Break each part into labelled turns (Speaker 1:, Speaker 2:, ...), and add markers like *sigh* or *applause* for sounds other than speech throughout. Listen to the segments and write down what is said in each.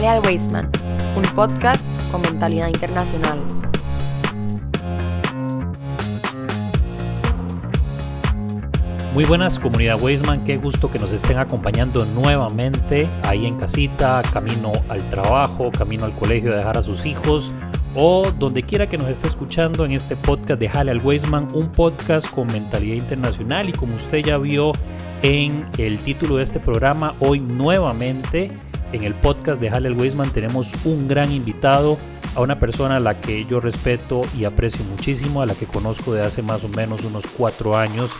Speaker 1: Jale al Wasteman, un podcast con mentalidad internacional.
Speaker 2: Muy buenas comunidad Wasteman, qué gusto que nos estén acompañando nuevamente ahí en casita, camino al trabajo, camino al colegio de dejar a sus hijos o donde quiera que nos esté escuchando en este podcast de Jale al Weisman, un podcast con mentalidad internacional y como usted ya vio en el título de este programa, hoy nuevamente en el podcast de Jale al Weisman tenemos un gran invitado, a una persona a la que yo respeto y aprecio muchísimo, a la que conozco de hace más o menos unos cuatro años.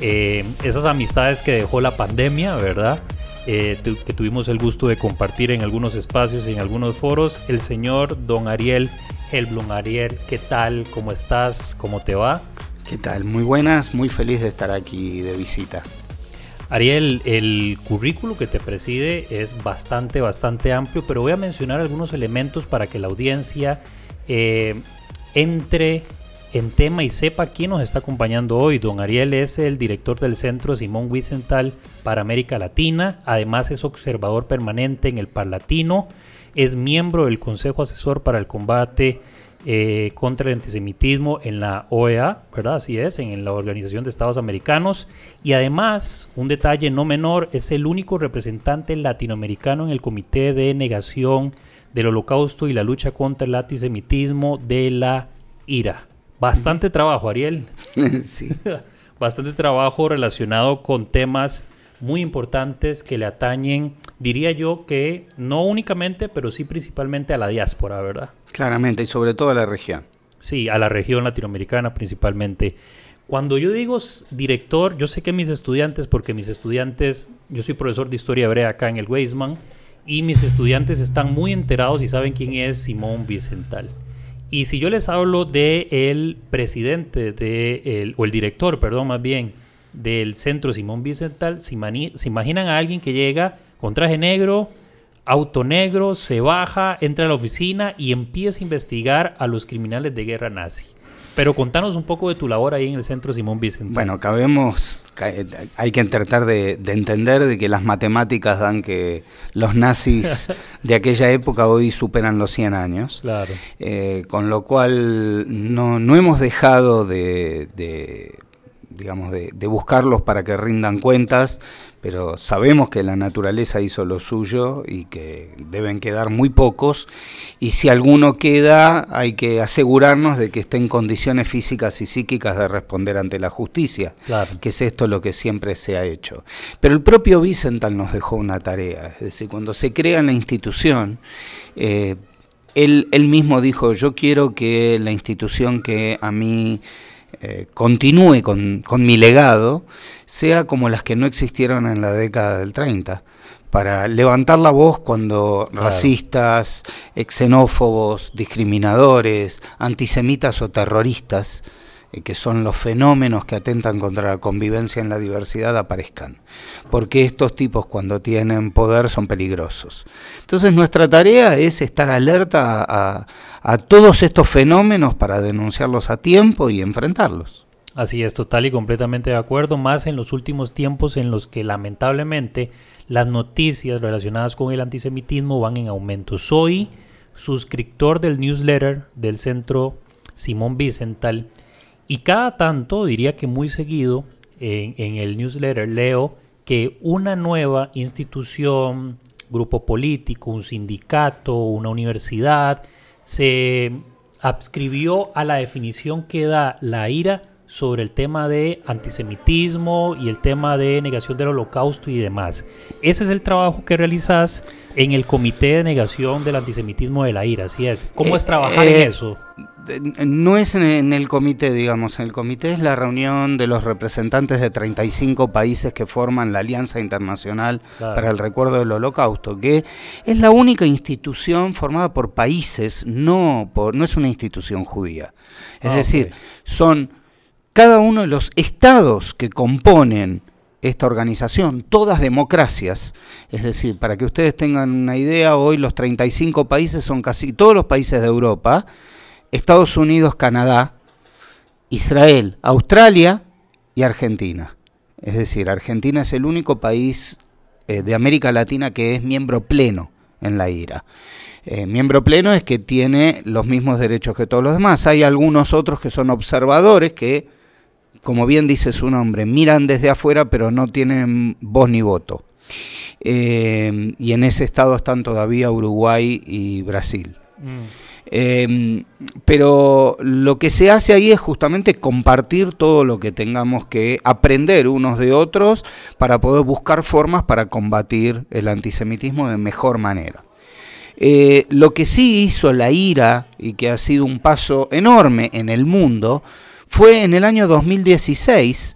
Speaker 2: Eh, esas amistades que dejó la pandemia, ¿verdad? Eh, que tuvimos el gusto de compartir en algunos espacios y en algunos foros, el señor don Ariel Helblum. Ariel, ¿qué tal? ¿Cómo estás? ¿Cómo te va?
Speaker 3: ¿Qué tal? Muy buenas, muy feliz de estar aquí de visita.
Speaker 2: Ariel, el currículo que te preside es bastante, bastante amplio, pero voy a mencionar algunos elementos para que la audiencia eh, entre en tema y sepa quién nos está acompañando hoy. Don Ariel es el director del Centro Simón Wiesenthal para América Latina, además es observador permanente en el Parlatino, es miembro del Consejo Asesor para el Combate eh, contra el Antisemitismo en la OEA, ¿verdad? Así es, en la Organización de Estados Americanos. Y además, un detalle no menor, es el único representante latinoamericano en el Comité de Negación del Holocausto y la lucha contra el antisemitismo de la IRA. Bastante trabajo, Ariel. *laughs* *laughs*
Speaker 3: sí.
Speaker 2: Bastante trabajo relacionado con temas muy importantes que le atañen, diría yo que no únicamente, pero sí principalmente a la diáspora, ¿verdad?
Speaker 3: Claramente, y sobre todo a la región.
Speaker 2: Sí, a la región latinoamericana principalmente. Cuando yo digo director, yo sé que mis estudiantes, porque mis estudiantes, yo soy profesor de historia hebrea acá en el Weisman, y mis estudiantes están muy enterados y saben quién es Simón Vicental. Y si yo les hablo de el presidente de el, o el director, perdón, más bien, del centro Simón Vicental, se, se imaginan a alguien que llega con traje negro, auto negro, se baja, entra a la oficina y empieza a investigar a los criminales de guerra nazi. Pero contanos un poco de tu labor ahí en el centro Simón Vicental.
Speaker 3: Bueno, cabemos, hay que tratar de, entender de que las matemáticas dan que los nazis *laughs* de aquella época hoy superan los 100 años.
Speaker 2: Claro.
Speaker 3: Eh, con lo cual no, no hemos dejado de digamos, de, buscarlos para que rindan cuentas, pero sabemos que la naturaleza hizo lo suyo y que deben quedar muy pocos, y si alguno queda, hay que asegurarnos de que esté en condiciones físicas y psíquicas de responder ante la justicia, que es esto lo que siempre se ha hecho. Pero el propio Vicental nos dejó una tarea, es decir, cuando se crea la institución, eh, él, él mismo dijo, yo quiero que la institución que a mí eh, continúe con, mi legado sea como las que no existieron en la década del 30 para levantar la voz cuando racistas, xenófobos, discriminadores, antisemitas o terroristas eh, que son los fenómenos que atentan contra la convivencia en la diversidad, aparezcan. Porque estos tipos cuando tienen poder son peligrosos. Entonces nuestra tarea es estar alerta a, a todos estos fenómenos para denunciarlos a tiempo y enfrentarlos.
Speaker 2: Así es, total y completamente de acuerdo, más en los últimos tiempos en los que lamentablemente las noticias relacionadas con el antisemitismo van en aumento. Soy suscriptor del newsletter del Centro Simón Vicental y cada tanto, diría que muy seguido, en, el newsletter leo que una nueva institución, grupo político, un sindicato, una universidad, se adscribió a la definición que da la IRA sobre el tema de antisemitismo y el tema de negación del holocausto y demás. Ese es el trabajo que realizas en el Comité de Negación del Antisemitismo de la IRA, ¿sí es? ¿Cómo es eh, trabajar en eh, eso?
Speaker 3: No es en el comité, digamos, en el comité es la reunión de los representantes de 35 países que forman la Alianza Internacional para el Recuerdo del Holocausto, que es la única institución formada por países, no, por, no es una institución judía. Es ah, decir, son cada uno de los estados que componen esta organización, todas democracias, es decir, para que ustedes tengan una idea, hoy los 35 países son casi todos los países de Europa, Estados Unidos, Canadá, Israel, Australia y Argentina. Es decir, Argentina es el único país eh, de América Latina que es miembro pleno en la IRA. Eh, miembro pleno es que tiene los mismos derechos que todos los demás. Hay algunos otros que son observadores que, como bien dice su nombre, miran desde afuera pero no tienen voz ni voto. Eh, y en ese estado están todavía Uruguay y Brasil. Mm. Em, pero lo que se hace ahí es justamente compartir todo lo que tengamos que aprender unos de otros para poder buscar formas para combatir el antisemitismo de mejor manera. Eh, lo que sí hizo la IRA y que ha sido un paso enorme en el mundo fue en el año 2016,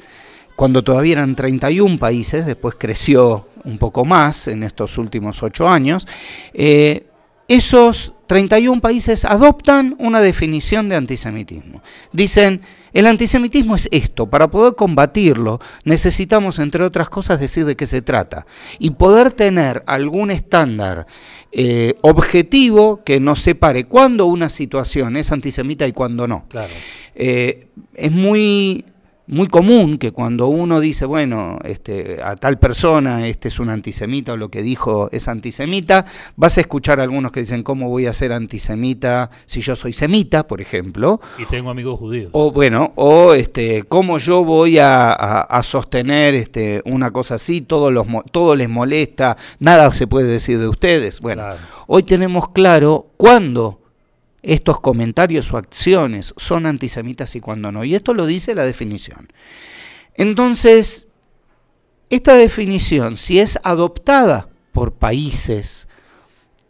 Speaker 3: cuando todavía eran 31 países, después creció un poco más en estos últimos ocho años, eh, esos 31 países adoptan una definición de antisemitismo. Dicen, el antisemitismo es esto, para poder combatirlo necesitamos, entre otras cosas, decir de qué se trata y poder tener algún estándar eh, objetivo que nos separe cuándo una situación es antisemita y cuándo no. Eh, es muy muy común que cuando uno dice, bueno, este, a tal persona este es un antisemita o lo que dijo es antisemita, vas a escuchar a algunos que dicen, ¿cómo voy a ser antisemita si yo soy semita, por ejemplo?
Speaker 2: Y tengo amigos judíos.
Speaker 3: O bueno, o este, ¿cómo yo voy a, sostener este, una cosa así? Todo, los, todo les molesta, nada se puede decir de ustedes. Bueno, hoy tenemos claro cuándo estos comentarios o acciones son antisemitas y cuando no. Y esto lo dice la definición. Entonces, esta definición, si es adoptada por países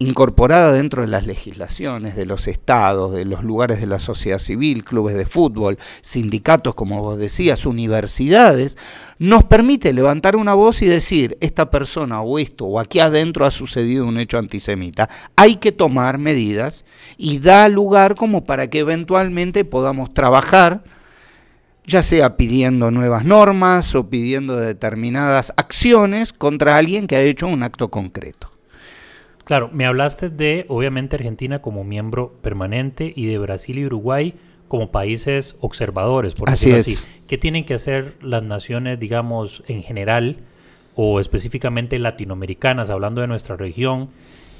Speaker 3: incorporada dentro de las legislaciones de los estados, de los lugares de la sociedad civil, clubes de fútbol, sindicatos, como vos decías, universidades, nos permite levantar una voz y decir, esta persona o esto o aquí adentro ha sucedido un hecho antisemita. Hay que tomar medidas y da lugar como para que eventualmente podamos trabajar ya sea pidiendo nuevas normas o pidiendo determinadas acciones contra alguien que ha hecho un acto concreto.
Speaker 2: Claro, me hablaste de, obviamente, Argentina como miembro permanente y de Brasil y Uruguay como países observadores, por
Speaker 3: así
Speaker 2: decirlo así. ¿Qué tienen que hacer las naciones, digamos, en general, o específicamente latinoamericanas, hablando de nuestra región,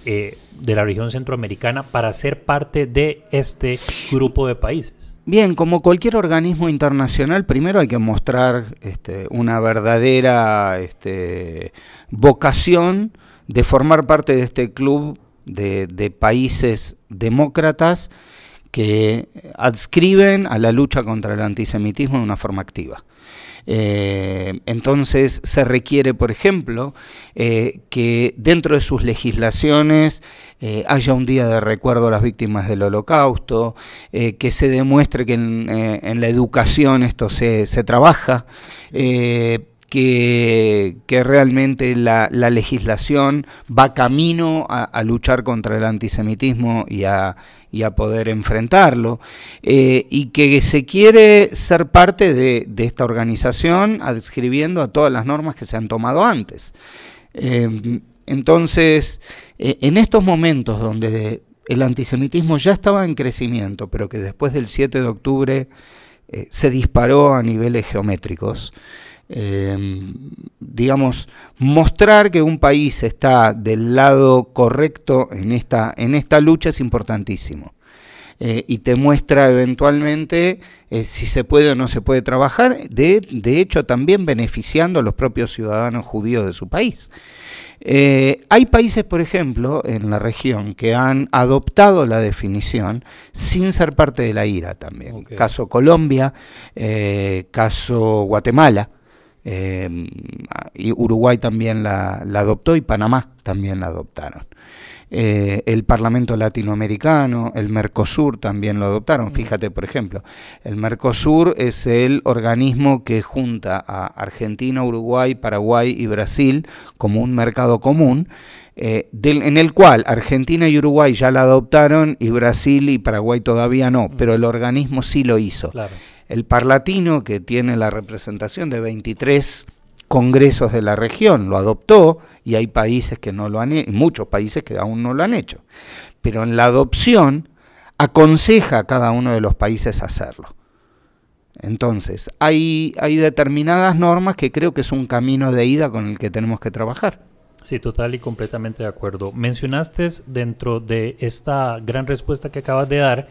Speaker 2: eh, de la región centroamericana, para ser parte de este grupo de países?
Speaker 3: Bien, como cualquier organismo internacional, primero hay que mostrar este, una verdadera este, vocación de formar parte de este club de, países demócratas que adscriben a la lucha contra el antisemitismo de una forma activa. Eh, entonces se requiere, por ejemplo, eh, que dentro de sus legislaciones eh, haya un día de recuerdo a las víctimas del holocausto, que se demuestre que en, la educación esto se, se trabaja que, realmente la, legislación va camino a, luchar contra el antisemitismo y a, poder enfrentarlo, eh, y que se quiere ser parte de, esta organización adscribiendo a todas las normas que se han tomado antes. Eh, entonces, eh, en estos momentos donde el antisemitismo ya estaba en crecimiento, pero que después del 7 de octubre se disparó a niveles geométricos, Em, digamos, mostrar que un país está del lado correcto en esta, en esta lucha es importantísimo. Eh, y te muestra eventualmente eh, si se puede o no se puede trabajar, de, de, hecho también beneficiando a los propios ciudadanos judíos de su país. Eh, hay países, por ejemplo, en la región que han adoptado la definición sin ser parte de la IRA también. Caso Colombia, caso Guatemala. Eh, y Uruguay también la, adoptó y Panamá también la adoptaron. Eh, el Parlamento Latinoamericano, el Mercosur también lo adoptaron. Fíjate, por ejemplo, el Mercosur es el organismo que junta a Argentina, Uruguay, Paraguay y Brasil como un mercado común, eh, en el cual Argentina y Uruguay ya la adoptaron y Brasil y Paraguay todavía no, pero el organismo sí lo hizo. El Parlatino, que tiene la representación de 23 congresos de la región, lo adoptó y hay países que no lo han hecho, muchos países que aún no lo han hecho. Pero en la adopción aconseja a cada uno de los países hacerlo. Entonces, hay, hay determinadas normas que creo que es un camino de ida con el que tenemos que trabajar.
Speaker 2: Sí, total y completamente de acuerdo. Mencionaste dentro de esta gran respuesta que acabas de dar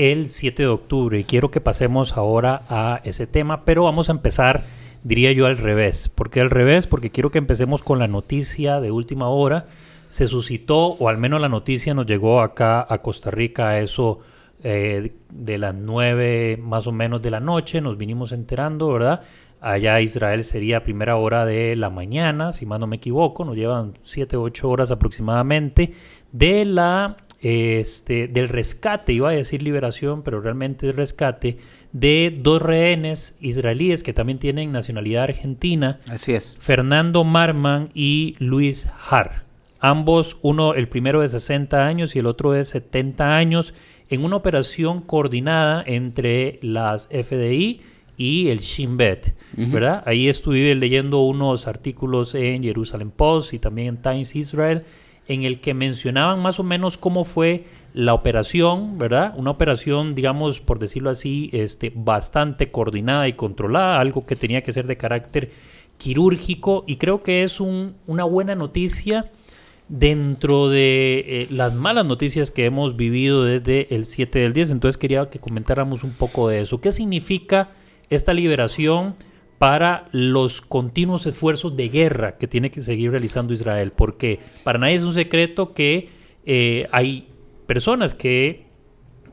Speaker 2: el 7 de octubre y quiero que pasemos ahora a ese tema, pero vamos a empezar, diría yo, al revés. ¿Por qué al revés? Porque quiero que empecemos con la noticia de última hora. Se suscitó, o al menos la noticia nos llegó acá a Costa Rica a eso eh, de las 9 más o menos de la noche, nos vinimos enterando, ¿verdad? Allá Israel sería primera hora de la mañana, si más no me equivoco, nos llevan 7, 8 horas aproximadamente, de la, este, del rescate, iba a decir liberación, pero realmente el rescate, de dos rehenes israelíes que también tienen nacionalidad argentina.
Speaker 3: Así es.
Speaker 2: Fernando Marman y Luis Har. Ambos, uno, el primero de 60 años y el otro de 70 años, en una operación coordinada entre las FDI y el Shin Bet, ¿verdad? Ahí estuve leyendo unos artículos en Jerusalem Post y también en Times Israel en el que mencionaban más o menos cómo fue la operación, ¿verdad? Una operación, digamos, por decirlo así, este, bastante coordinada y controlada, algo que tenía que ser de carácter quirúrgico y creo que es un, una buena noticia dentro de eh, las malas noticias que hemos vivido desde el 7 del 10. Entonces quería que comentáramos un poco de eso. ¿Qué significa esta liberación para los continuos esfuerzos de guerra que tiene que seguir realizando Israel, porque para nadie es un secreto que eh, hay personas que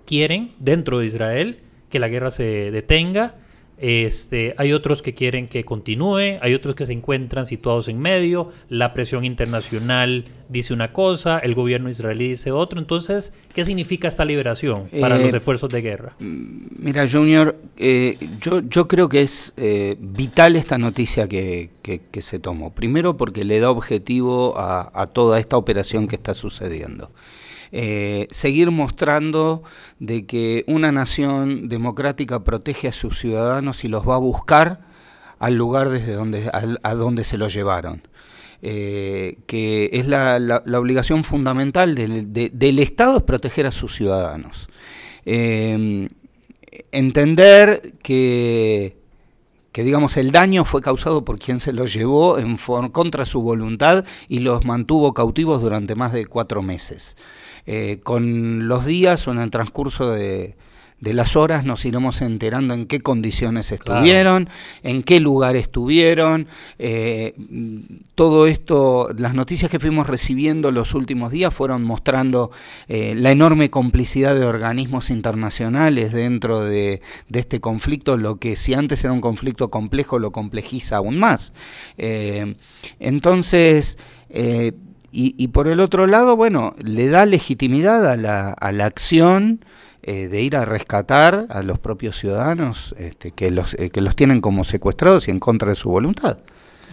Speaker 2: quieren dentro de Israel que la guerra se detenga, este, hay otros que quieren que continúe, hay otros que se encuentran situados en medio, la presión internacional dice una cosa, el gobierno israelí dice otro. Entonces, ¿qué significa esta liberación para los eh, esfuerzos de guerra?
Speaker 3: Mm, mira, Junior, eh, yo, yo creo que es eh, vital esta noticia que, que, se tomó. Primero porque le da objetivo a, a toda esta operación que está sucediendo. Eh, seguir mostrando de que una nación democrática protege a sus ciudadanos y los va a buscar al lugar desde donde, a, donde se los llevaron. Eh, que es la, obligación fundamental del, del, Estado es proteger a sus ciudadanos. Eh, entender que, que digamos el daño fue causado por quien se los llevó en contra su voluntad y los mantuvo cautivos durante más de cuatro meses. Eh, con los días o en el transcurso de, las horas nos iremos enterando en qué condiciones estuvieron, en qué lugar estuvieron. Eh, todo esto, las noticias que fuimos recibiendo los últimos días fueron mostrando eh, la enorme complicidad de organismos internacionales dentro de, de, este conflicto, lo que si antes era un conflicto complejo lo complejiza aún más. entonces, y, por el otro lado, bueno, le da legitimidad a la, a la acción eh, de ir a rescatar a los propios ciudadanos este, que, los, eh, que los tienen como secuestrados y en contra de su voluntad.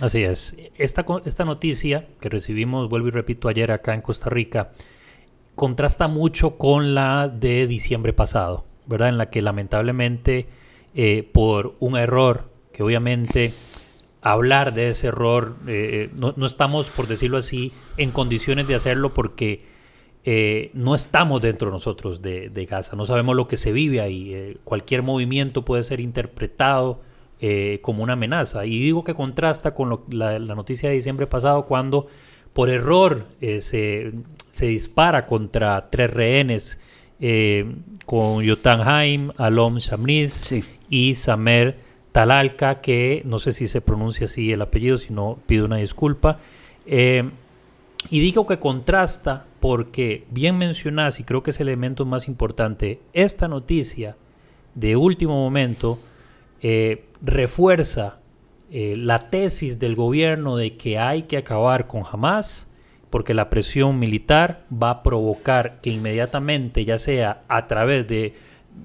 Speaker 2: Así es. Esta, esta noticia que recibimos, vuelvo y repito, ayer acá en Costa Rica, contrasta mucho con la de diciembre pasado, ¿verdad? En la que lamentablemente eh, por un error que obviamente hablar de ese error. Eh, eh, no, estamos, por decirlo así, en condiciones de hacerlo porque eh, no estamos dentro nosotros de, Gaza. No sabemos lo que se vive ahí. cualquier movimiento puede ser interpretado como una amenaza. Y digo que contrasta con la, noticia de diciembre pasado cuando por error se, se, dispara contra tres rehenes con Yotan Haim, Alom Shamniz y Samer Talalca, que no sé si se pronuncia así el apellido, si no pido una disculpa. Eh, y digo que contrasta porque bien mencionás, y creo que es el elemento más importante, esta noticia de último momento eh, refuerza eh, la tesis del gobierno de que hay que acabar con Hamas, porque la presión militar va a provocar que inmediatamente, ya sea a través de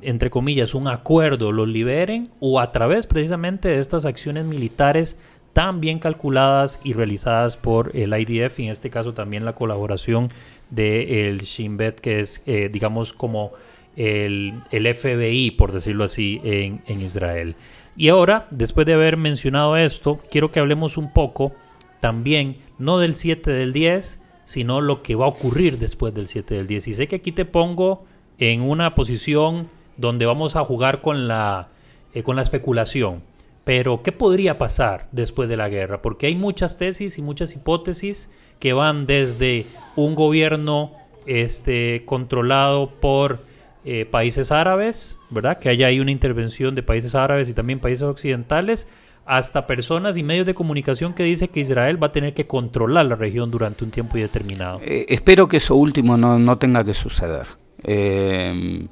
Speaker 2: entre comillas, un acuerdo los liberen o a través precisamente de estas acciones militares tan bien calculadas y realizadas por el IDF y en este caso también la colaboración del Shin Bet que es eh, digamos como el, el, FBI por decirlo así en, en Israel. Y ahora, después de haber mencionado esto, quiero que hablemos un poco también, no del 7 del 10, sino lo que va a ocurrir después del 7 del 10. Y sé que aquí te pongo en una posición donde vamos a jugar con la, eh, con la especulación. Pero, ¿qué podría pasar después de la guerra? Porque hay muchas tesis y muchas hipótesis que van desde un gobierno este, controlado por eh, países árabes, ¿verdad? Que haya ahí una intervención de países árabes y también países occidentales, hasta personas y medios de comunicación que dice que Israel va a tener que controlar la región durante un tiempo indeterminado.
Speaker 3: Eh, espero que eso último no, tenga que suceder. Eh,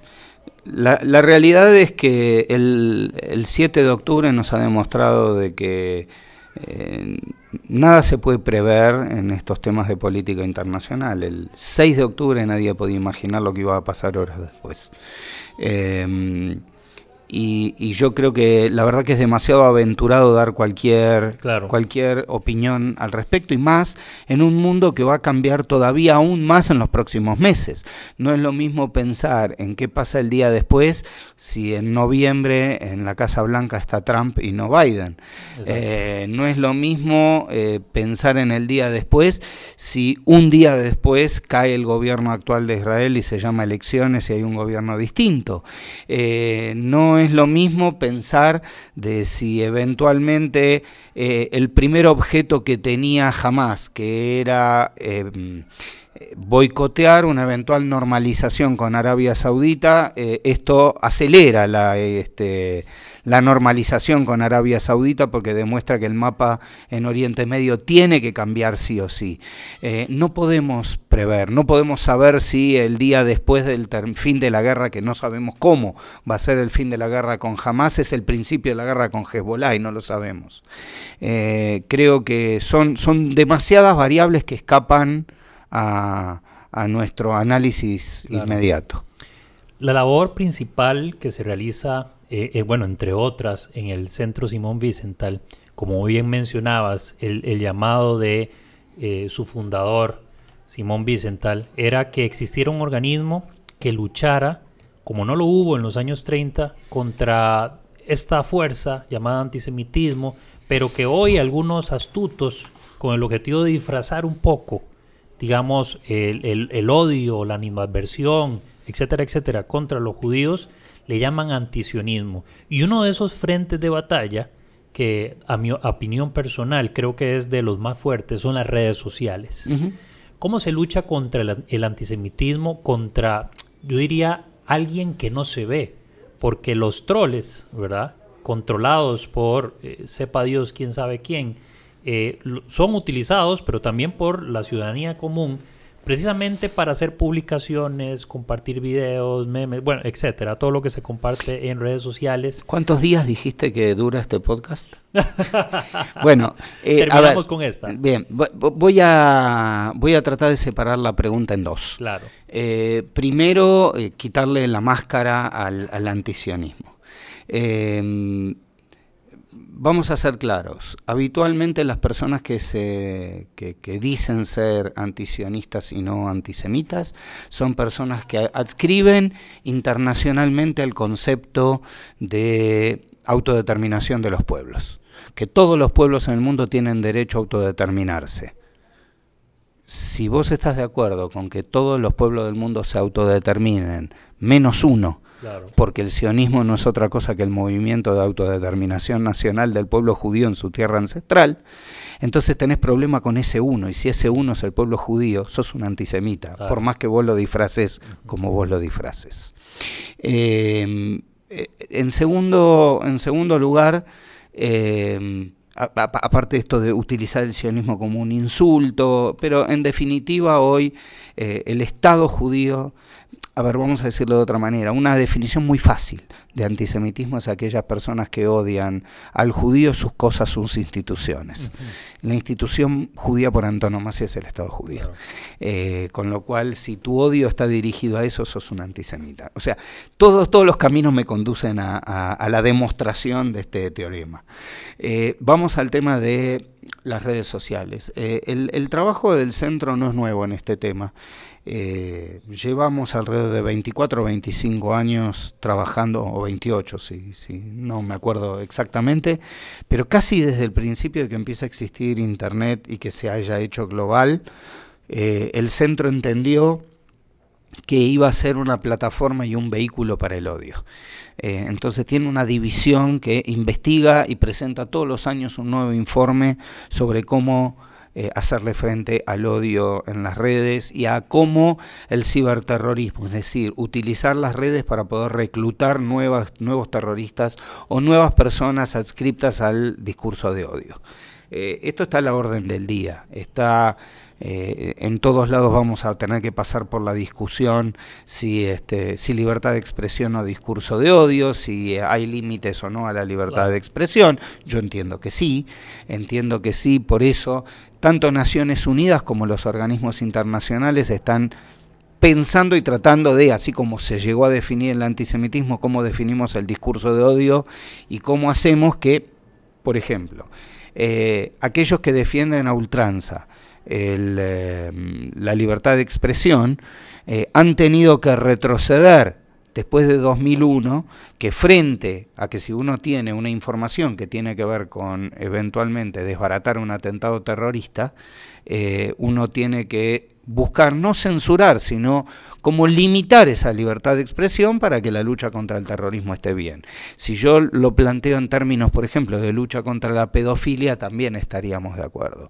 Speaker 3: la, realidad es que el, el, 7 de octubre nos ha demostrado de que eh, nada se puede prever en estos temas de política internacional. El 6 de octubre nadie podía imaginar lo que iba a pasar horas después. Eh, y, yo creo que la verdad que es demasiado aventurado dar cualquier, cualquier opinión al respecto y más en un mundo que va a cambiar todavía aún más en los próximos meses. No es lo mismo pensar en qué pasa el día después si en noviembre en la Casa Blanca está Trump y no Biden. Eh, no es lo mismo eh, pensar en el día después si un día después cae el gobierno actual de Israel y se llama elecciones y hay un gobierno distinto. Eh, no es lo mismo pensar de si eventualmente eh, el primer objeto que tenía jamás, que era eh, boicotear una eventual normalización con Arabia Saudita, eh, esto acelera la, este, la normalización con Arabia Saudita porque demuestra que el mapa en Oriente Medio tiene que cambiar sí o sí. Eh, no podemos prever, no podemos saber si el día después del fin de la guerra, que no sabemos cómo va a ser el fin de la guerra con Hamas, es el principio de la guerra con Hezbollah y no lo sabemos. Eh, creo que son, son demasiadas variables que escapan a, nuestro análisis inmediato.
Speaker 2: La labor principal que se realiza eh, eh, bueno, entre otras, en el Centro Simón Vicental, como bien mencionabas, el, llamado de eh, su fundador, Simón Vicental, era que existiera un organismo que luchara, como no lo hubo en los años 30, contra esta fuerza llamada antisemitismo, pero que hoy algunos astutos, con el objetivo de disfrazar un poco, digamos, el, el, el odio, la animadversión, etcétera, etcétera, contra los judíos, le llaman antisionismo. Y uno de esos frentes de batalla, que a mi opinión personal creo que es de los más fuertes, son las redes sociales. ¿Cómo se lucha contra el, antisemitismo? Contra, yo diría, alguien que no se ve. Porque los troles, ¿verdad? Controlados por, eh, sepa Dios quién sabe quién, eh, son utilizados, pero también por la ciudadanía común precisamente para hacer publicaciones, compartir videos, memes, bueno, etcétera, todo lo que se comparte en redes sociales.
Speaker 3: ¿Cuántos días dijiste que dura este podcast? *laughs* bueno,
Speaker 2: eh, terminamos con esta.
Speaker 3: Bien, voy a voy a tratar de separar la pregunta en dos.
Speaker 2: Claro.
Speaker 3: Eh, primero, eh, quitarle la máscara al, al antisionismo. Eh, vamos a ser claros, habitualmente las personas que, dicen ser antisionistas y no antisemitas son personas que adscriben internacionalmente el concepto de autodeterminación de los pueblos, que todos los pueblos en el mundo tienen derecho a autodeterminarse. Si vos estás de acuerdo con que todos los pueblos del mundo se autodeterminen, menos uno, porque el sionismo no es otra cosa que el movimiento de autodeterminación nacional del pueblo judío en su tierra ancestral, entonces tenés problema con ese uno, y si ese uno es el pueblo judío, sos un antisemita, por más que vos lo disfraces como vos lo disfraces. Em, eh, en, segundo, en segundo lugar, em, aparte de esto de utilizar el sionismo como un insulto, pero en definitiva hoy eh, el Estado judío a ver, vamos a decirlo de otra manera, una definición muy fácil de antisemitismo es aquellas personas que odian al judío, sus cosas, sus instituciones. La institución judía por antonomasia es el Estado judío. Eh, con lo cual, si tu odio está dirigido a eso, sos un antisemita. O sea, todos, todos los caminos me conducen a, la demostración de este teorema. Eh, vamos al tema de las redes sociales. Eh, el, trabajo del centro no es nuevo en este tema. Eh, llevamos alrededor de 24 o 25 años trabajando, o 28, si, si no me acuerdo exactamente, pero casi desde el principio de que empieza a existir Internet y que se haya hecho global, eh, el centro entendió que iba a ser una plataforma y un vehículo para el odio. Eh, entonces tiene una división que investiga y presenta todos los años un nuevo informe sobre cómo eh, hacerle frente al odio en las redes y a cómo el ciberterrorismo, es decir, utilizar las redes para poder reclutar nuevas, nuevos terroristas o nuevas personas adscriptas al discurso de odio. Eh, esto está a la orden del día, está eh, en todos lados vamos a tener que pasar por la discusión si, este, si libertad de expresión o discurso de odio, si hay límites o no a la libertad de expresión. Yo entiendo que sí, entiendo que sí, por eso tanto Naciones Unidas como los organismos internacionales están pensando y tratando de, así como se llegó a definir el antisemitismo, cómo definimos el discurso de odio y cómo hacemos que, por ejemplo, eh, aquellos que defienden a ultranza, eh, la libertad de expresión, eh, han tenido que retroceder después de 2001, que frente a que si uno tiene una información que tiene que ver con eventualmente desbaratar un atentado terrorista, uno tiene que buscar no censurar, sino como limitar esa libertad de expresión para que la lucha contra el terrorismo esté bien. Si yo lo planteo en términos, por ejemplo, de lucha contra la pedofilia, también estaríamos de acuerdo.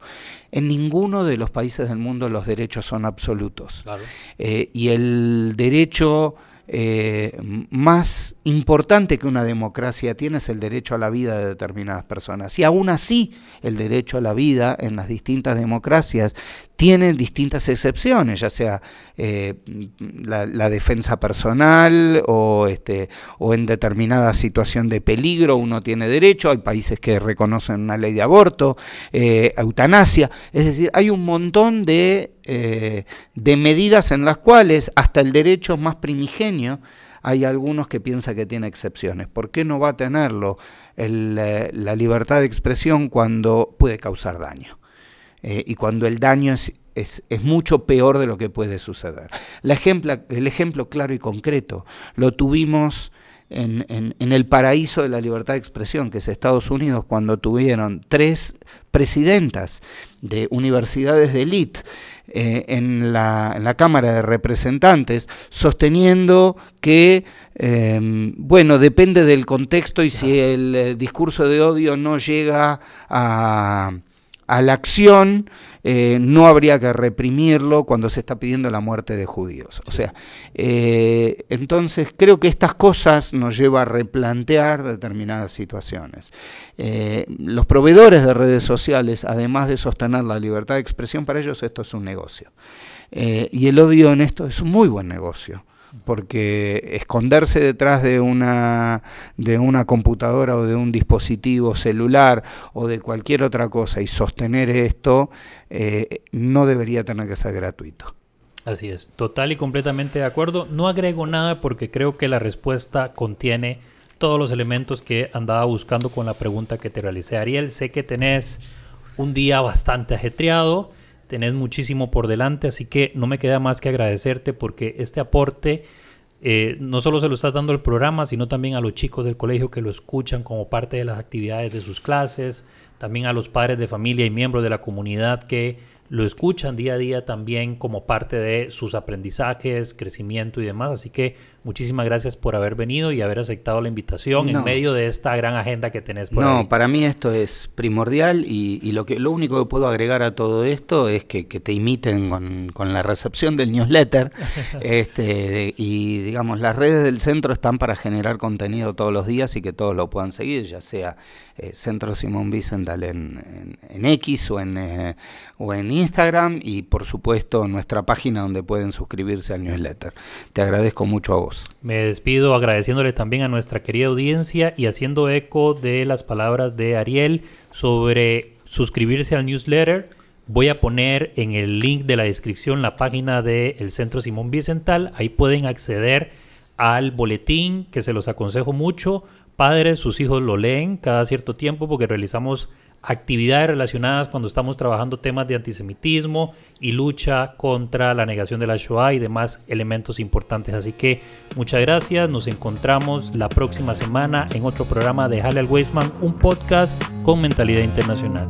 Speaker 3: En ninguno de los países del mundo los derechos son absolutos. Eh, y el derecho eh, más importante que una democracia tiene es el derecho a la vida de determinadas personas. Y aún así, el derecho a la vida en las distintas democracias tiene distintas excepciones, ya sea eh, la, defensa personal o, este, o en determinada situación de peligro uno tiene derecho, hay países que reconocen una ley de aborto, eh, eutanasia, es decir, hay un montón de eh, de medidas en las cuales hasta el derecho más primigenio hay algunos que piensan que tiene excepciones. ¿Por qué no va a tenerlo eh, la libertad de expresión cuando puede causar daño? Eh, y cuando el daño es, es, mucho peor de lo que puede suceder. El ejemplo claro y concreto lo tuvimos en, en, el paraíso de la libertad de expresión, que es Estados Unidos, cuando tuvieron tres presidentas de universidades de élite eh, en, la, en, la, Cámara de Representantes, sosteniendo que, em, bueno, depende del contexto y si el eh, discurso de odio no llega a a la acción, eh, no habría que reprimirlo cuando se está pidiendo la muerte de judíos. O sea, eh, entonces creo que estas cosas nos llevan a replantear determinadas situaciones. Eh, los proveedores de redes sociales, además de sostener la libertad de expresión, para ellos esto es un negocio. y el odio en esto es un muy buen negocio porque esconderse detrás de una, de una computadora o de un dispositivo celular o de cualquier otra cosa y sostener esto eh, no debería tener que ser gratuito.
Speaker 2: Así es, total y completamente de acuerdo. No agrego nada porque creo que la respuesta contiene todos los elementos que andaba buscando con la pregunta que te realicé. Ariel, sé que tenés un día bastante ajetreado tenés muchísimo por delante, así que no me queda más que agradecerte porque este aporte eh, no solo se lo estás dando al programa, sino también a los chicos del colegio que lo escuchan como parte de las actividades de sus clases, también a los padres de familia y miembros de la comunidad que lo escuchan día a día también como parte de sus aprendizajes, crecimiento y demás. Así que muchísimas gracias por haber venido y haber aceptado la invitación en medio de esta gran agenda que tenés por
Speaker 3: No, para mí esto es primordial y, lo, que, lo único que puedo agregar a todo esto es que, te imiten con, la recepción del newsletter *laughs* este, y digamos las redes del centro están para generar contenido todos los días y que todos lo puedan seguir, ya sea eh, Centro Simón Vicental en, en, X o en, eh, o en Instagram y por supuesto nuestra página donde pueden suscribirse al newsletter. Te agradezco mucho a vos.
Speaker 2: Me despido agradeciéndole también a nuestra querida audiencia y haciendo eco de las palabras de Ariel sobre suscribirse al newsletter. Voy a poner en el link de la descripción la página del Centro Simón Vicental. Ahí pueden acceder al boletín que se los aconsejo mucho. Padres, sus hijos lo leen cada cierto tiempo porque realizamos actividades relacionadas cuando estamos trabajando temas de antisemitismo y lucha contra la negación de la Shoah y demás elementos importantes. Así que muchas gracias, nos encontramos la próxima semana en otro programa de Halal Weisman, un podcast con mentalidad internacional.